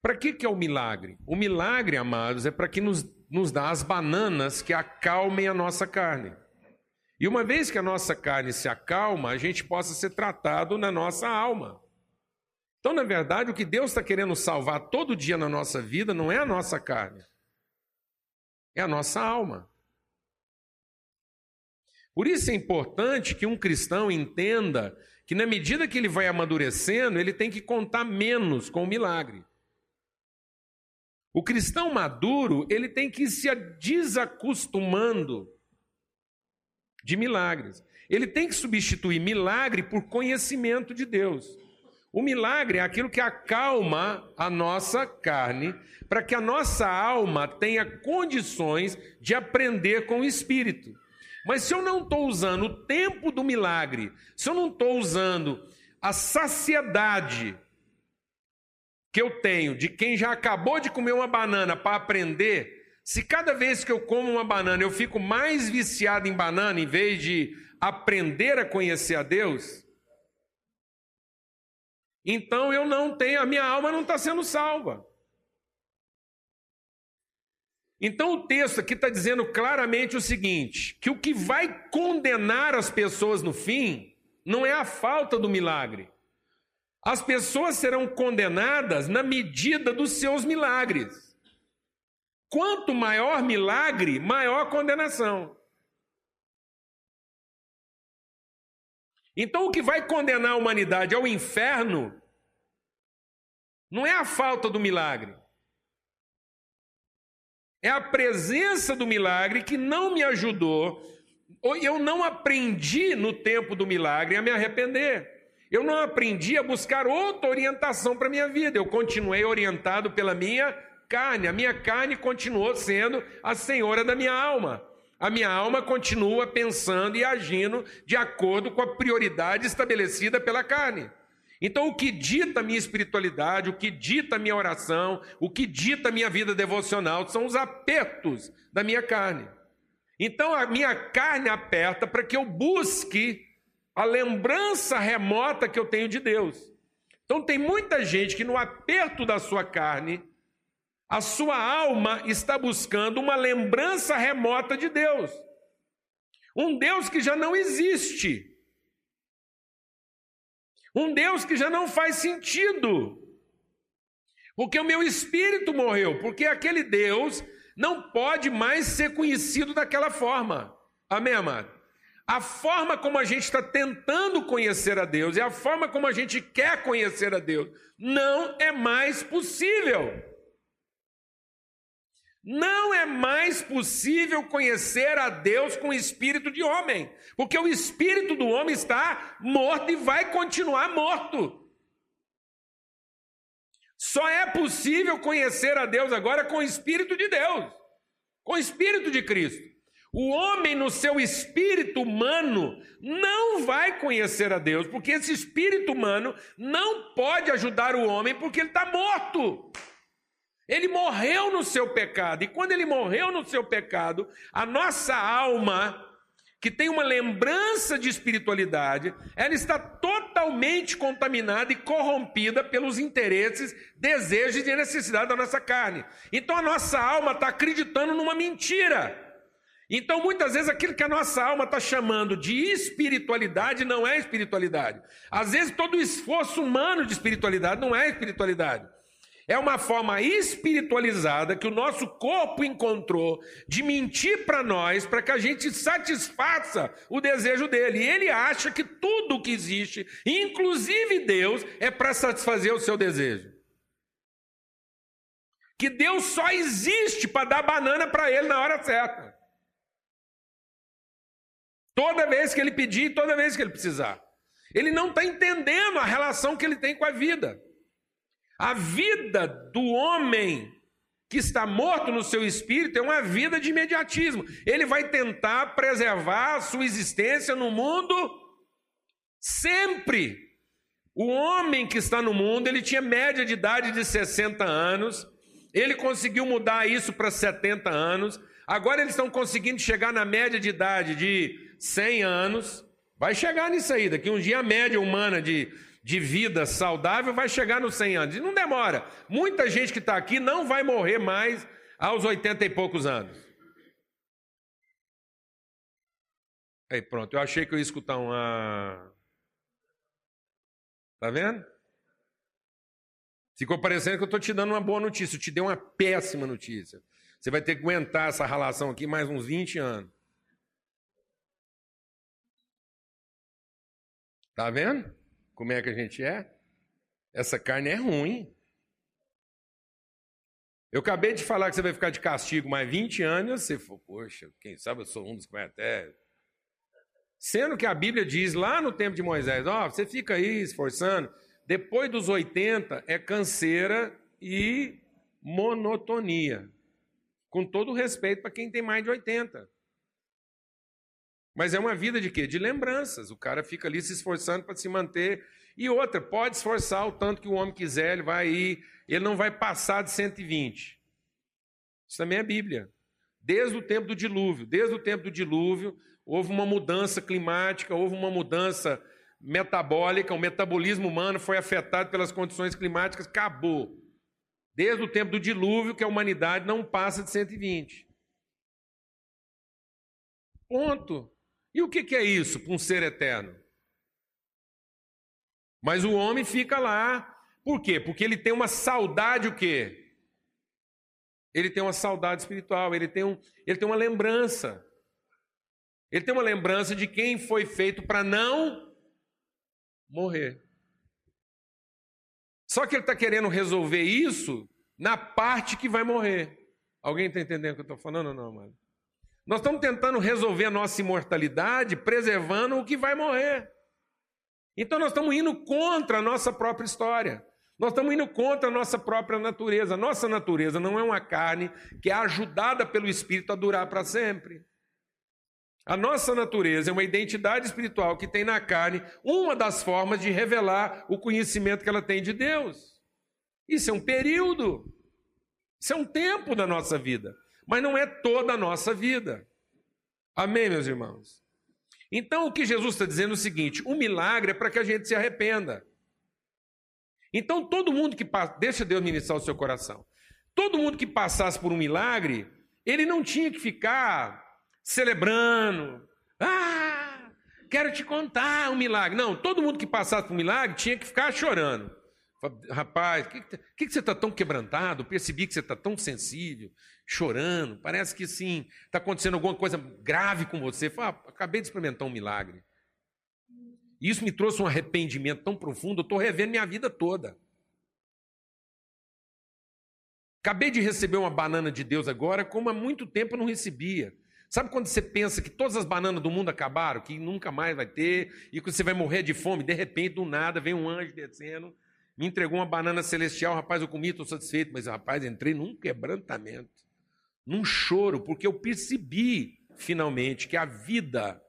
Para que, que é o milagre? O milagre, amados, é para que nos, nos dá as bananas que acalmem a nossa carne. E uma vez que a nossa carne se acalma, a gente possa ser tratado na nossa alma. Então, na verdade, o que Deus está querendo salvar todo dia na nossa vida não é a nossa carne, é a nossa alma. Por isso é importante que um cristão entenda que, na medida que ele vai amadurecendo, ele tem que contar menos com o milagre. O cristão maduro, ele tem que ir se desacostumando de milagres. Ele tem que substituir milagre por conhecimento de Deus. O milagre é aquilo que acalma a nossa carne, para que a nossa alma tenha condições de aprender com o Espírito. Mas se eu não estou usando o tempo do milagre, se eu não estou usando a saciedade que eu tenho de quem já acabou de comer uma banana para aprender, se cada vez que eu como uma banana eu fico mais viciado em banana em vez de aprender a conhecer a Deus, então eu não tenho, a minha alma não está sendo salva. Então o texto aqui está dizendo claramente o seguinte: que o que vai condenar as pessoas no fim não é a falta do milagre. As pessoas serão condenadas na medida dos seus milagres. Quanto maior milagre, maior condenação. Então o que vai condenar a humanidade ao inferno não é a falta do milagre, é a presença do milagre que não me ajudou, ou eu não aprendi no tempo do milagre a me arrepender. Eu não aprendi a buscar outra orientação para a minha vida. Eu continuei orientado pela minha carne. A minha carne continuou sendo a senhora da minha alma. A minha alma continua pensando e agindo de acordo com a prioridade estabelecida pela carne. Então, o que dita a minha espiritualidade, o que dita a minha oração, o que dita a minha vida devocional são os apertos da minha carne. Então, a minha carne aperta para que eu busque a lembrança remota que eu tenho de Deus. Então tem muita gente que no aperto da sua carne, a sua alma está buscando uma lembrança remota de Deus. Um Deus que já não existe. Um Deus que já não faz sentido. Porque o meu espírito morreu, porque aquele Deus não pode mais ser conhecido daquela forma. Amém, amado? A forma como a gente está tentando conhecer a Deus e a forma como a gente quer conhecer a Deus não é mais possível. Não é mais possível conhecer a Deus com o espírito de homem, porque o espírito do homem está morto e vai continuar morto. Só é possível conhecer a Deus agora com o espírito de Deus, com o espírito de Cristo. O homem, no seu espírito humano, não vai conhecer a Deus, porque esse espírito humano não pode ajudar o homem, porque ele está morto. Ele morreu no seu pecado, e quando ele morreu no seu pecado, a nossa alma, que tem uma lembrança de espiritualidade, ela está totalmente contaminada e corrompida pelos interesses, desejos e necessidades da nossa carne. Então a nossa alma está acreditando numa mentira. Então, muitas vezes, aquilo que a nossa alma está chamando de espiritualidade não é espiritualidade. Às vezes, todo o esforço humano de espiritualidade não é espiritualidade. É uma forma espiritualizada que o nosso corpo encontrou de mentir para nós, para que a gente satisfaça o desejo dele. E ele acha que tudo o que existe, inclusive Deus, é para satisfazer o seu desejo. Que Deus só existe para dar banana para ele na hora certa. Toda vez que ele pedir, toda vez que ele precisar. Ele não está entendendo a relação que ele tem com a vida. A vida do homem que está morto no seu espírito é uma vida de imediatismo. Ele vai tentar preservar a sua existência no mundo sempre. O homem que está no mundo, ele tinha média de idade de 60 anos, ele conseguiu mudar isso para 70 anos, agora eles estão conseguindo chegar na média de idade de 100 anos. Vai chegar nisso aí, daqui um dia a média humana de de vida saudável vai chegar nos 100 anos. E não demora. Muita gente que está aqui não vai morrer mais aos 80 e poucos anos. Aí pronto, eu achei que eu ia escutar uma. Tá vendo? Ficou parecendo que eu estou te dando uma boa notícia. Eu te dei uma péssima notícia. Você vai ter que aguentar essa relação aqui mais uns 20 anos. Tá vendo? Como é que a gente é? Essa carne é ruim. Eu acabei de falar que você vai ficar de castigo mais 20 anos, você falou, poxa, quem sabe eu sou um dos que vai até. Sendo que a Bíblia diz lá no tempo de Moisés, ó, oh, você fica aí esforçando, depois dos 80 é canseira e monotonia. Com todo respeito para quem tem mais de 80. Mas é uma vida de quê? De lembranças. O cara fica ali se esforçando para se manter. E outra, pode esforçar o tanto que o homem quiser, ele vai ir, ele não vai passar de 120. Isso também é Bíblia. Desde o tempo do dilúvio, desde o tempo do dilúvio, houve uma mudança climática, houve uma mudança metabólica, o metabolismo humano foi afetado pelas condições climáticas, acabou. Desde o tempo do dilúvio que a humanidade não passa de 120. Ponto. E o que é isso para um ser eterno? Mas o homem fica lá. Por quê? Porque ele tem uma saudade o quê? Ele tem uma saudade espiritual, ele tem, um, ele tem uma lembrança. Ele tem uma lembrança de quem foi feito para não morrer. Só que ele está querendo resolver isso na parte que vai morrer. Alguém está entendendo o que eu estou falando ou não, mano? Nós estamos tentando resolver a nossa imortalidade preservando o que vai morrer. Então nós estamos indo contra a nossa própria história. Nós estamos indo contra a nossa própria natureza. Nossa natureza não é uma carne que é ajudada pelo Espírito a durar para sempre. A nossa natureza é uma identidade espiritual que tem na carne uma das formas de revelar o conhecimento que ela tem de Deus. Isso é um período, isso é um tempo da nossa vida mas não é toda a nossa vida. Amém, meus irmãos? Então o que Jesus está dizendo é o seguinte: o milagre é para que a gente se arrependa. Então todo mundo que passa, deixa Deus ministrar o seu coração. Todo mundo que passasse por um milagre, ele não tinha que ficar celebrando. Ah, quero te contar um milagre. Não, todo mundo que passasse por um milagre tinha que ficar chorando. Rapaz, por que, que, que, você está tão quebrantado? Percebi que você está tão sensível, chorando. Parece que sim, está acontecendo alguma coisa grave com você. Fala, ah, acabei de experimentar um milagre. Isso me trouxe um arrependimento tão profundo, eu estou revendo minha vida toda. Acabei de receber uma banana de Deus agora, como há muito tempo eu não recebia. Sabe quando você pensa que todas as bananas do mundo acabaram, que nunca mais vai ter, e que você vai morrer de fome, de repente, do nada, vem um anjo descendo, me entregou uma banana celestial, rapaz, eu comi, estou satisfeito, mas rapaz, entrei num quebrantamento, num choro, porque eu percebi, finalmente, que a vida,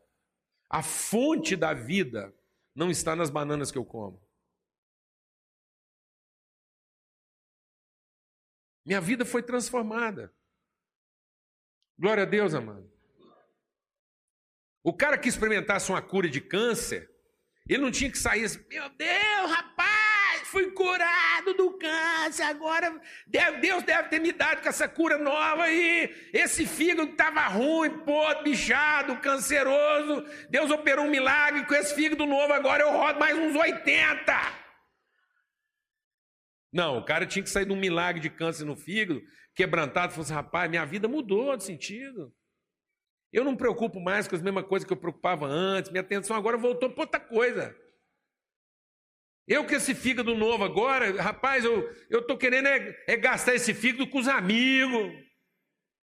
a fonte da vida, não está nas bananas que eu como. Minha vida foi transformada. Glória a Deus, amado. O cara que experimentasse uma cura de câncer, ele não tinha que sair assim, meu Deus, rapaz, fui curado do câncer, agora Deus deve ter me dado com essa cura nova aí. Esse fígado estava ruim, podre, bichado, canceroso. Deus operou um milagre com esse fígado novo, agora eu rodo mais uns 80. Não, o cara tinha que sair de um milagre de câncer no fígado, quebrantado, e falou assim: rapaz, minha vida mudou de sentido. Eu não me preocupo mais com as mesmas coisas que eu preocupava antes, minha atenção agora voltou para outra coisa. Eu com esse fígado novo agora, rapaz, eu estou querendo é, é gastar esse fígado com os amigos,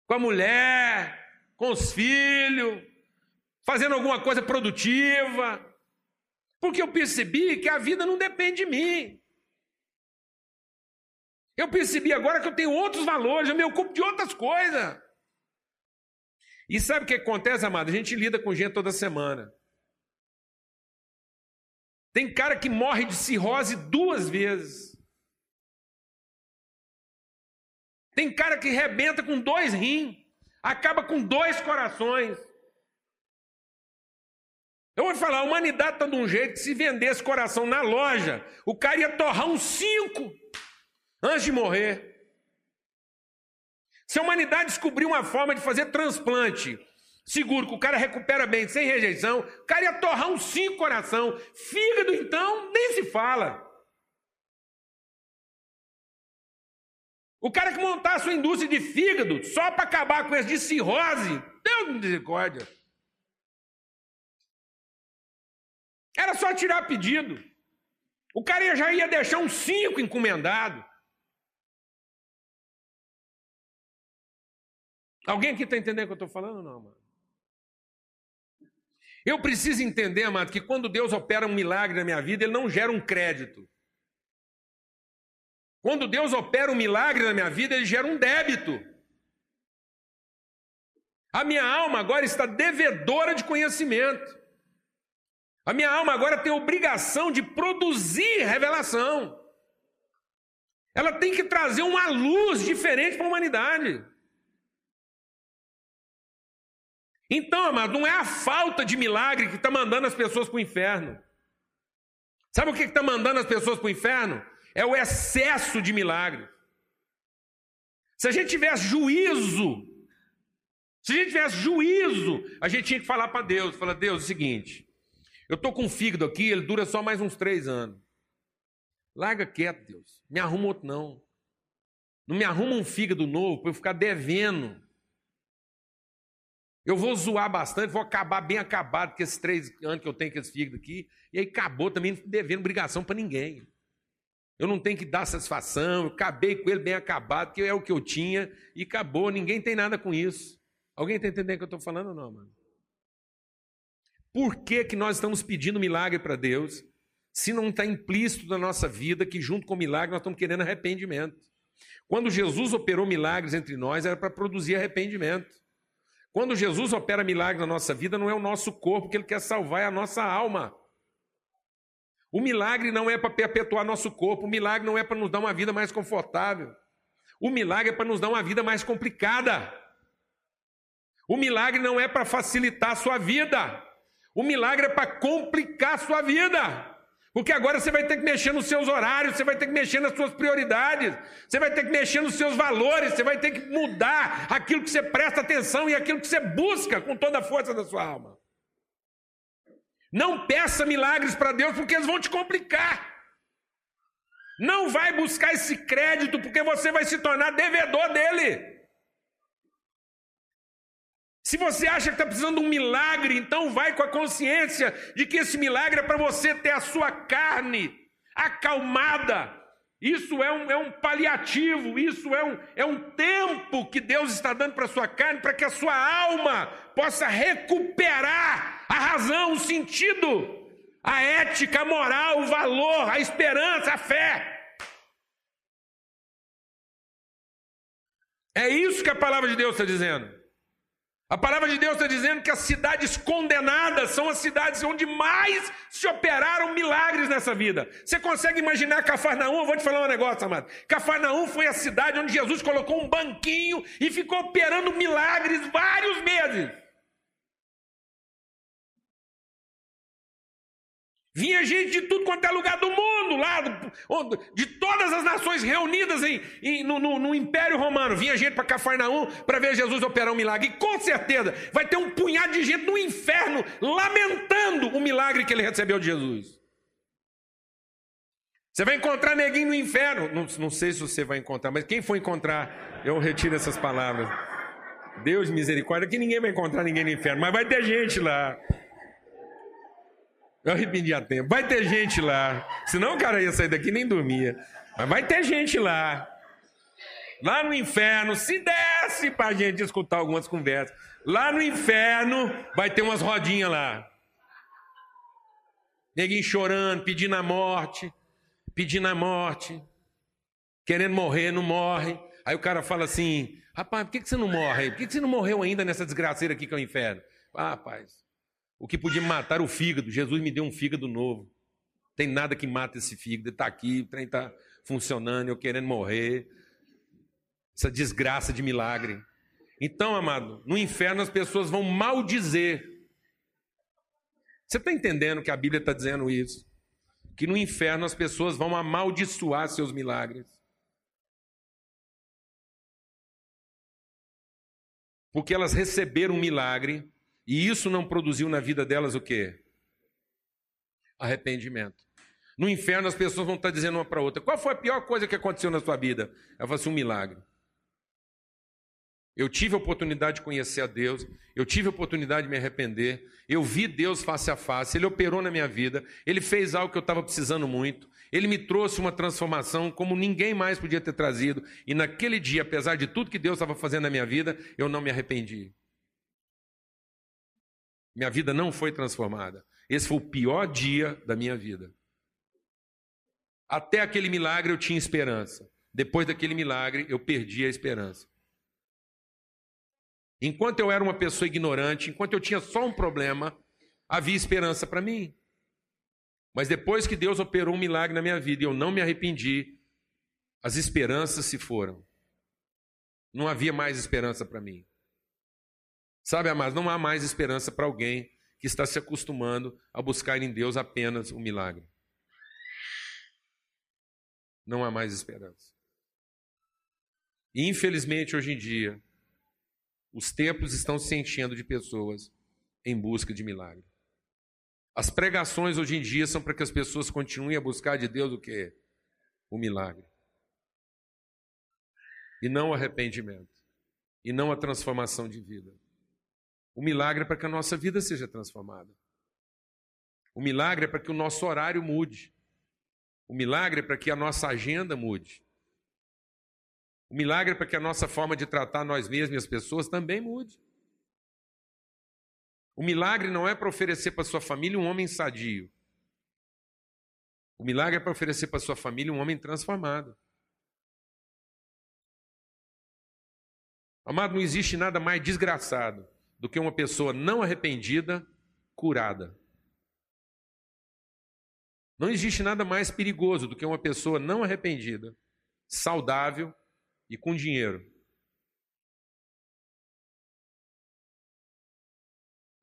com a mulher, com os filhos, fazendo alguma coisa produtiva, porque eu percebi que a vida não depende de mim. Eu percebi agora que eu tenho outros valores, eu me ocupo de outras coisas. E sabe o que acontece, amado? A gente lida com gente toda semana. Tem cara que morre de cirrose duas vezes. Tem cara que rebenta com dois rins, acaba com dois corações. Eu vou te falar, a humanidade está de um jeito que se vendesse coração na loja, o cara ia torrar uns cinco antes de morrer. Se a humanidade descobrir uma forma de fazer transplante seguro, que o cara recupera bem, sem rejeição, o cara ia torrar um cinco coração. Fígado, então, nem se fala. O cara que montar sua indústria de fígado só para acabar com esse de cirrose, Deus misericórdia. Era só tirar pedido. O cara já ia deixar um cinco encomendado. Alguém aqui está entendendo o que eu estou falando não, mano? Eu preciso entender, amado, que quando Deus opera um milagre na minha vida, Ele não gera um crédito. Quando Deus opera um milagre na minha vida, Ele gera um débito. A minha alma agora está devedora de conhecimento. A minha alma agora tem obrigação de produzir revelação. Ela tem que trazer uma luz diferente para a humanidade. Então, amado, não é a falta de milagre que está mandando as pessoas para o inferno. Sabe o que está mandando as pessoas para o inferno? É o excesso de milagre. Se a gente tivesse juízo, se a gente tivesse juízo, a gente tinha que falar para Deus: falar, Deus, é o seguinte, eu estou com um fígado aqui, ele dura só mais uns três anos. Larga quieto, Deus. Me arruma outro, não. Não me arruma um fígado novo para eu ficar devendo eu vou zoar bastante, vou acabar bem acabado com esses três anos que eu tenho com esse fígado aqui. E aí acabou também devendo obrigação para ninguém. Eu não tenho que dar satisfação, eu acabei com ele bem acabado, que é o que eu tinha, e acabou, ninguém tem nada com isso. Alguém está entendendo o que eu estou falando ou não, mano? Por que, que nós estamos pedindo milagre para Deus, se não está implícito na nossa vida que junto com o milagre nós estamos querendo arrependimento? Quando Jesus operou milagres entre nós, era para produzir arrependimento. Quando Jesus opera milagre na nossa vida, não é o nosso corpo que ele quer salvar, é a nossa alma. O milagre não é para perpetuar nosso corpo, o milagre não é para nos dar uma vida mais confortável. O milagre é para nos dar uma vida mais complicada. O milagre não é para facilitar a sua vida. O milagre é para complicar a sua vida. Porque agora você vai ter que mexer nos seus horários, você vai ter que mexer nas suas prioridades, você vai ter que mexer nos seus valores, você vai ter que mudar aquilo que você presta atenção e aquilo que você busca com toda a força da sua alma. Não peça milagres para Deus porque eles vão te complicar. Não vai buscar esse crédito porque você vai se tornar devedor dele. Se você acha que está precisando de um milagre, então vai com a consciência de que esse milagre é para você ter a sua carne acalmada. Isso é um, é um paliativo, isso é um, é um tempo que Deus está dando para a sua carne, para que a sua alma possa recuperar a razão, o sentido, a ética, a moral, o valor, a esperança, a fé. É isso que a palavra de Deus está dizendo. A palavra de Deus está dizendo que as cidades condenadas são as cidades onde mais se operaram milagres nessa vida. Você consegue imaginar Cafarnaum? Eu vou te falar um negócio, amado. Cafarnaum foi a cidade onde Jesus colocou um banquinho e ficou operando milagres vários meses. Vinha gente de tudo quanto é lugar do mundo, lá, de todas as nações reunidas em, em no, no, no, Império Romano. Vinha gente para Cafarnaum para ver Jesus operar um milagre. E com certeza vai ter um punhado de gente no inferno lamentando o milagre que ele recebeu de Jesus. Você vai encontrar neguinho no inferno. Não, não sei se você vai encontrar, mas quem for encontrar, eu retiro essas palavras. Deus misericórdia, que ninguém vai encontrar ninguém no inferno, mas vai ter gente lá. Eu arrependi a tempo. Vai ter gente lá. Senão o cara ia sair daqui e nem dormia. Mas vai ter gente lá. Lá no inferno, se desce para a gente escutar algumas conversas. Lá no inferno vai ter umas rodinhas lá. Neguinho chorando, pedindo a morte, pedindo a morte, querendo morrer, não morre. Aí o cara fala assim: rapaz, por que você não morre? Por que você não morreu ainda nessa desgraceira aqui que é o inferno? Ah, rapaz, o que podia matar o fígado, Jesus me deu um fígado novo. Tem nada que mata esse fígado. Está aqui, o trem está funcionando, eu querendo morrer. Essa desgraça de milagre. Então, amado, no inferno as pessoas vão maldizer. Você está entendendo que a Bíblia está dizendo isso? Que no inferno as pessoas vão amaldiçoar seus milagres. Porque elas receberam um milagre e isso não produziu na vida delas o quê? Arrependimento. No inferno as pessoas vão estar dizendo uma para outra: qual foi a pior coisa que aconteceu na sua vida? Ela fala assim: um milagre. Eu tive a oportunidade de conhecer a Deus, eu tive a oportunidade de me arrepender, eu vi Deus face a face, Ele operou na minha vida, Ele fez algo que eu estava precisando muito, Ele me trouxe uma transformação como ninguém mais podia ter trazido, e naquele dia, apesar de tudo que Deus estava fazendo na minha vida, eu não me arrependi. Minha vida não foi transformada. Esse foi o pior dia da minha vida. Até aquele milagre eu tinha esperança. Depois daquele milagre eu perdi a esperança. Enquanto eu era uma pessoa ignorante, enquanto eu tinha só um problema, havia esperança para mim. Mas depois que Deus operou um milagre na minha vida e eu não me arrependi, as esperanças se foram. Não havia mais esperança para mim. Sabe, amados, não há mais esperança para alguém que está se acostumando a buscar em Deus apenas o um milagre. Não há mais esperança. E, infelizmente, hoje em dia, os templos estão se enchendo de pessoas em busca de milagre. As pregações hoje em dia são para que as pessoas continuem a buscar de Deus o que? O milagre. E não o arrependimento. E não a transformação de vida. O milagre é para que a nossa vida seja transformada. O milagre é para que o nosso horário mude. O milagre é para que a nossa agenda mude. O milagre é para que a nossa forma de tratar nós mesmos e as pessoas também mude. O milagre não é para oferecer para sua família um homem sadio. O milagre é para oferecer para sua família um homem transformado. Amado, não existe nada mais desgraçado do que uma pessoa não arrependida curada. Não existe nada mais perigoso do que uma pessoa não arrependida, saudável e com dinheiro.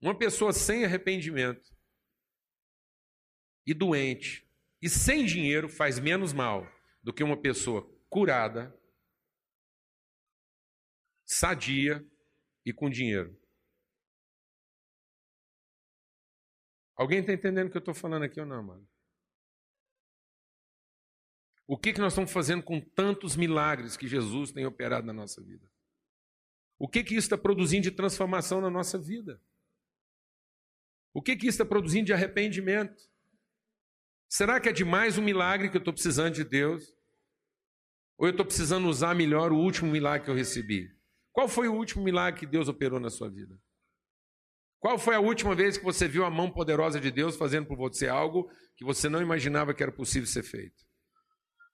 Uma pessoa sem arrependimento e doente e sem dinheiro faz menos mal do que uma pessoa curada, sadia e com dinheiro. Alguém está entendendo o que eu estou falando aqui ou não, mano? O que, que nós estamos fazendo com tantos milagres que Jesus tem operado na nossa vida? O que, que isso está produzindo de transformação na nossa vida? O que, que isso está produzindo de arrependimento? Será que é demais um milagre que eu estou precisando de Deus? Ou eu estou precisando usar melhor o último milagre que eu recebi? Qual foi o último milagre que Deus operou na sua vida? Qual foi a última vez que você viu a mão poderosa de Deus fazendo por você algo que você não imaginava que era possível ser feito?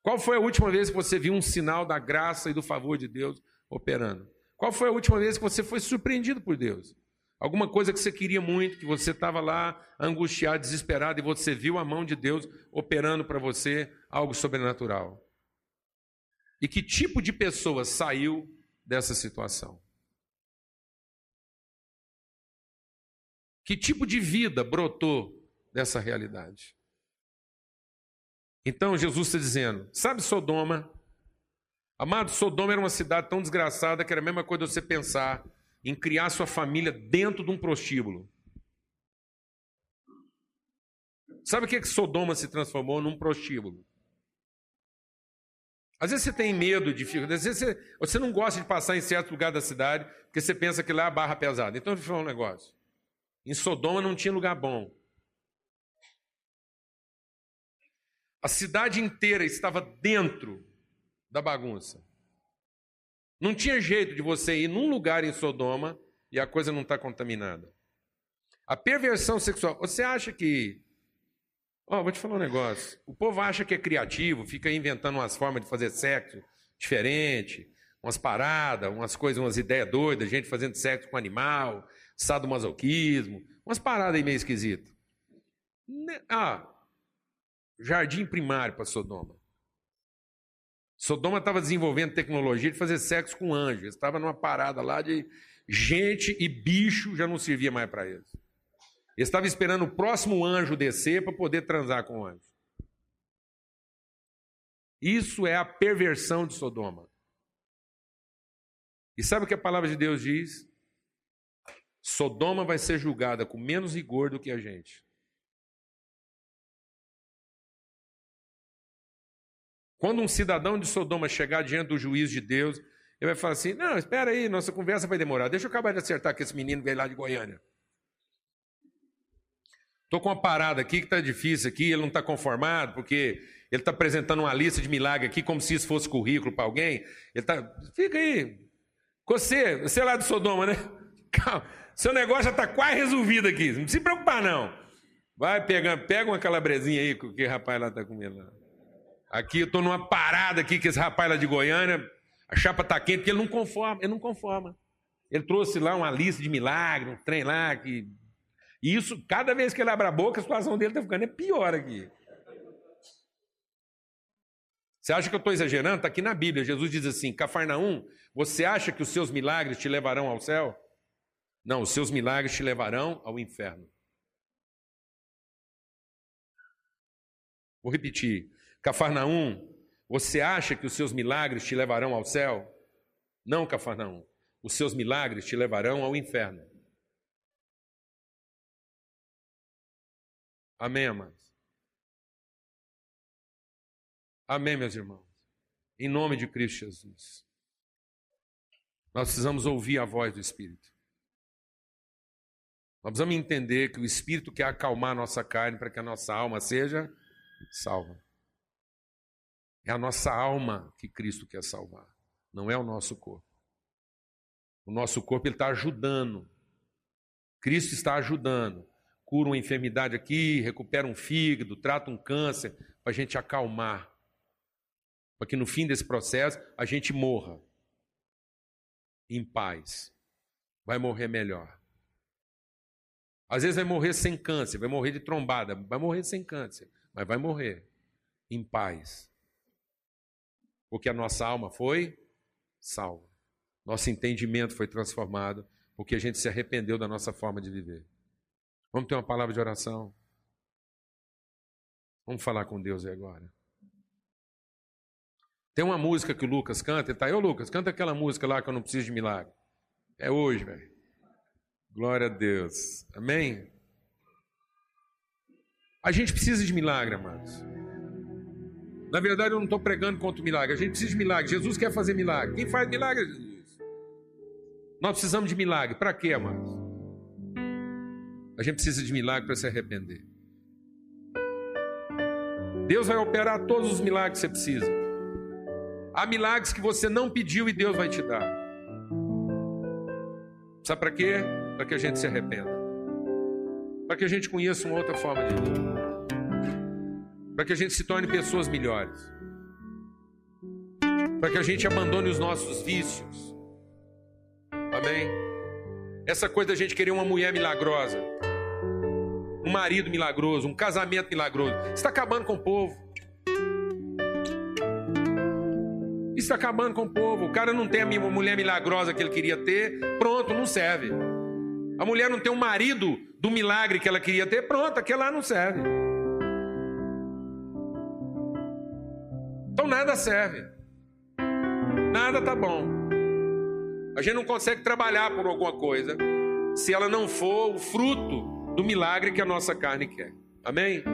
Qual foi a última vez que você viu um sinal da graça e do favor de Deus operando? Qual foi a última vez que você foi surpreendido por Deus? Alguma coisa que você queria muito, que você estava lá angustiado, desesperado, e você viu a mão de Deus operando para você algo sobrenatural. E que tipo de pessoa saiu dessa situação? Que tipo de vida brotou dessa realidade? Então Jesus está dizendo: sabe Sodoma? Amado, Sodoma era uma cidade tão desgraçada que era a mesma coisa você pensar em criar sua família dentro de um prostíbulo. Sabe o que, é que Sodoma se transformou num prostíbulo? Às vezes você tem medo de ficar. Às vezes você, você não gosta de passar em certo lugar da cidade porque você pensa que lá é a barra pesada. Então, eu vou falar um negócio. Em Sodoma não tinha lugar bom. A cidade inteira estava dentro da bagunça. Não tinha jeito de você ir num lugar em Sodoma e a coisa não estar tá contaminada. A perversão sexual. Você acha que. Ó, oh, vou te falar um negócio. O povo acha que é criativo, fica inventando umas formas de fazer sexo diferente, umas paradas, umas coisas, umas ideias doidas, gente fazendo sexo com animal, sadomasoquismo, umas paradas aí meio esquisitas. Né, ah, jardim primário para Sodoma. Sodoma estava desenvolvendo tecnologia de fazer sexo com anjos. Estava numa parada lá de gente e bicho já não servia mais para eles. Estavam esperando o próximo anjo descer para poder transar com o anjo. Isso é a perversão de Sodoma. E sabe o que a palavra de Deus diz? Sodoma vai ser julgada com menos rigor do que a gente. Quando um cidadão de Sodoma chegar diante do juiz de Deus, ele vai falar assim: Não, espera aí, nossa conversa vai demorar. Deixa eu acabar de acertar que esse menino veio lá de Goiânia. Estou com uma parada aqui que está difícil aqui, ele não está conformado, porque ele está apresentando uma lista de milagre aqui, como se isso fosse currículo para alguém. Ele está. Fica aí. Você, você é lá de Sodoma, né? <laughs> Calma. Seu negócio já está quase resolvido aqui. Não se preocupar, não. Vai pegando, pega uma calabresinha aí que o rapaz lá está comendo. Aqui eu estou numa parada aqui que esse rapaz lá de Goiânia, a chapa está quente, porque ele não conforma, ele não conforma. Ele trouxe lá uma lista de milagres, um trem lá que. E isso, cada vez que ele abre a boca, a situação dele está ficando é pior aqui. Você acha que eu estou exagerando? Está aqui na Bíblia. Jesus diz assim: Cafarnaum, você acha que os seus milagres te levarão ao céu? Não, os seus milagres te levarão ao inferno. Vou repetir. Cafarnaum, você acha que os seus milagres te levarão ao céu? Não, Cafarnaum. Os seus milagres te levarão ao inferno. Amém, amados? Amém, meus irmãos? Em nome de Cristo Jesus. Nós precisamos ouvir a voz do Espírito. Nós precisamos entender que o Espírito quer acalmar a nossa carne para que a nossa alma seja salva. É a nossa alma que Cristo quer salvar, não é o nosso corpo. O nosso corpo está ajudando. Cristo está ajudando. Cura uma enfermidade aqui, recupera um fígado, trata um câncer, para a gente acalmar. Para que no fim desse processo a gente morra em paz. Vai morrer melhor. Às vezes vai morrer sem câncer, vai morrer de trombada, vai morrer sem câncer, mas vai morrer em paz porque a nossa alma foi salva. Nosso entendimento foi transformado, porque a gente se arrependeu da nossa forma de viver. Vamos ter uma palavra de oração. Vamos falar com Deus aí agora. Tem uma música que o Lucas canta, ele tá aí, ô Lucas, canta aquela música lá que eu não preciso de milagre. É hoje, velho. Glória a Deus. Amém? A gente precisa de milagre, amados. Na verdade, eu não estou pregando contra o milagre. A gente precisa de milagre. Jesus quer fazer milagre. Quem faz milagre é Jesus. Nós precisamos de milagre. Para quê, amados? A gente precisa de milagre para se arrepender. Deus vai operar todos os milagres que você precisa. Há milagres que você não pediu e Deus vai te dar. Sabe para quê? Para que a gente se arrependa. Para que a gente conheça uma outra forma de viver. Para que a gente se torne pessoas melhores. Para que a gente abandone os nossos vícios. Amém? Essa coisa da gente querer uma mulher milagrosa, um marido milagroso, um casamento milagroso, está acabando com o povo. Está acabando com o povo. O cara não tem a mulher milagrosa que ele queria ter, pronto, não serve. A mulher não tem um marido do milagre que ela queria ter, pronto, aquela lá não serve. Então nada serve. Nada tá bom. A gente não consegue trabalhar por alguma coisa se ela não for o fruto do milagre que a nossa carne quer. Amém?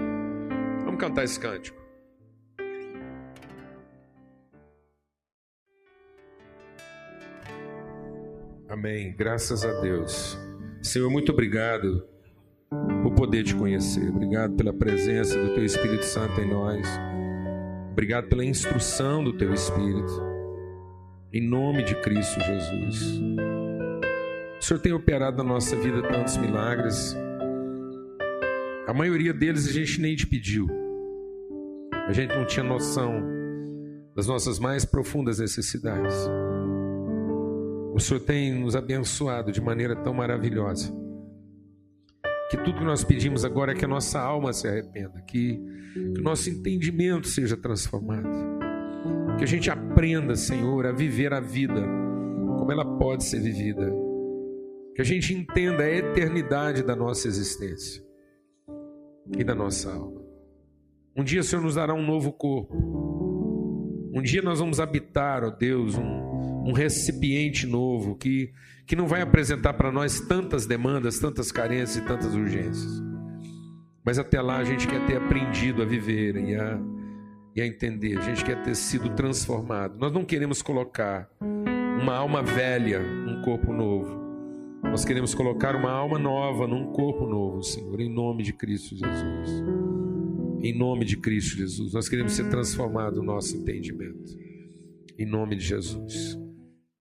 Vamos cantar esse cântico. Amém. Graças a Deus. Senhor, muito obrigado por poder te conhecer. Obrigado pela presença do Teu Espírito Santo em nós. Obrigado pela instrução do Teu Espírito. Em nome de Cristo Jesus. O Senhor tem operado na nossa vida tantos milagres. A maioria deles a gente nem te pediu. A gente não tinha noção das nossas mais profundas necessidades. O Senhor tem nos abençoado de maneira tão maravilhosa. Que tudo que nós pedimos agora é que a nossa alma se arrependa, que, que o nosso entendimento seja transformado. Que a gente aprenda, Senhor, a viver a vida como ela pode ser vivida. Que a gente entenda a eternidade da nossa existência e da nossa alma. Um dia o Senhor nos dará um novo corpo. Um dia nós vamos habitar, ó Deus, um, um recipiente novo que, que não vai apresentar para nós tantas demandas, tantas carências e tantas urgências. Mas até lá a gente quer ter aprendido a viver e a, e a entender, a gente quer ter sido transformado. Nós não queremos colocar uma alma velha num corpo novo. Nós queremos colocar uma alma nova num corpo novo, Senhor, em nome de Cristo Jesus. Em nome de Cristo Jesus. Nós queremos ser transformados no nosso entendimento. Em nome de Jesus.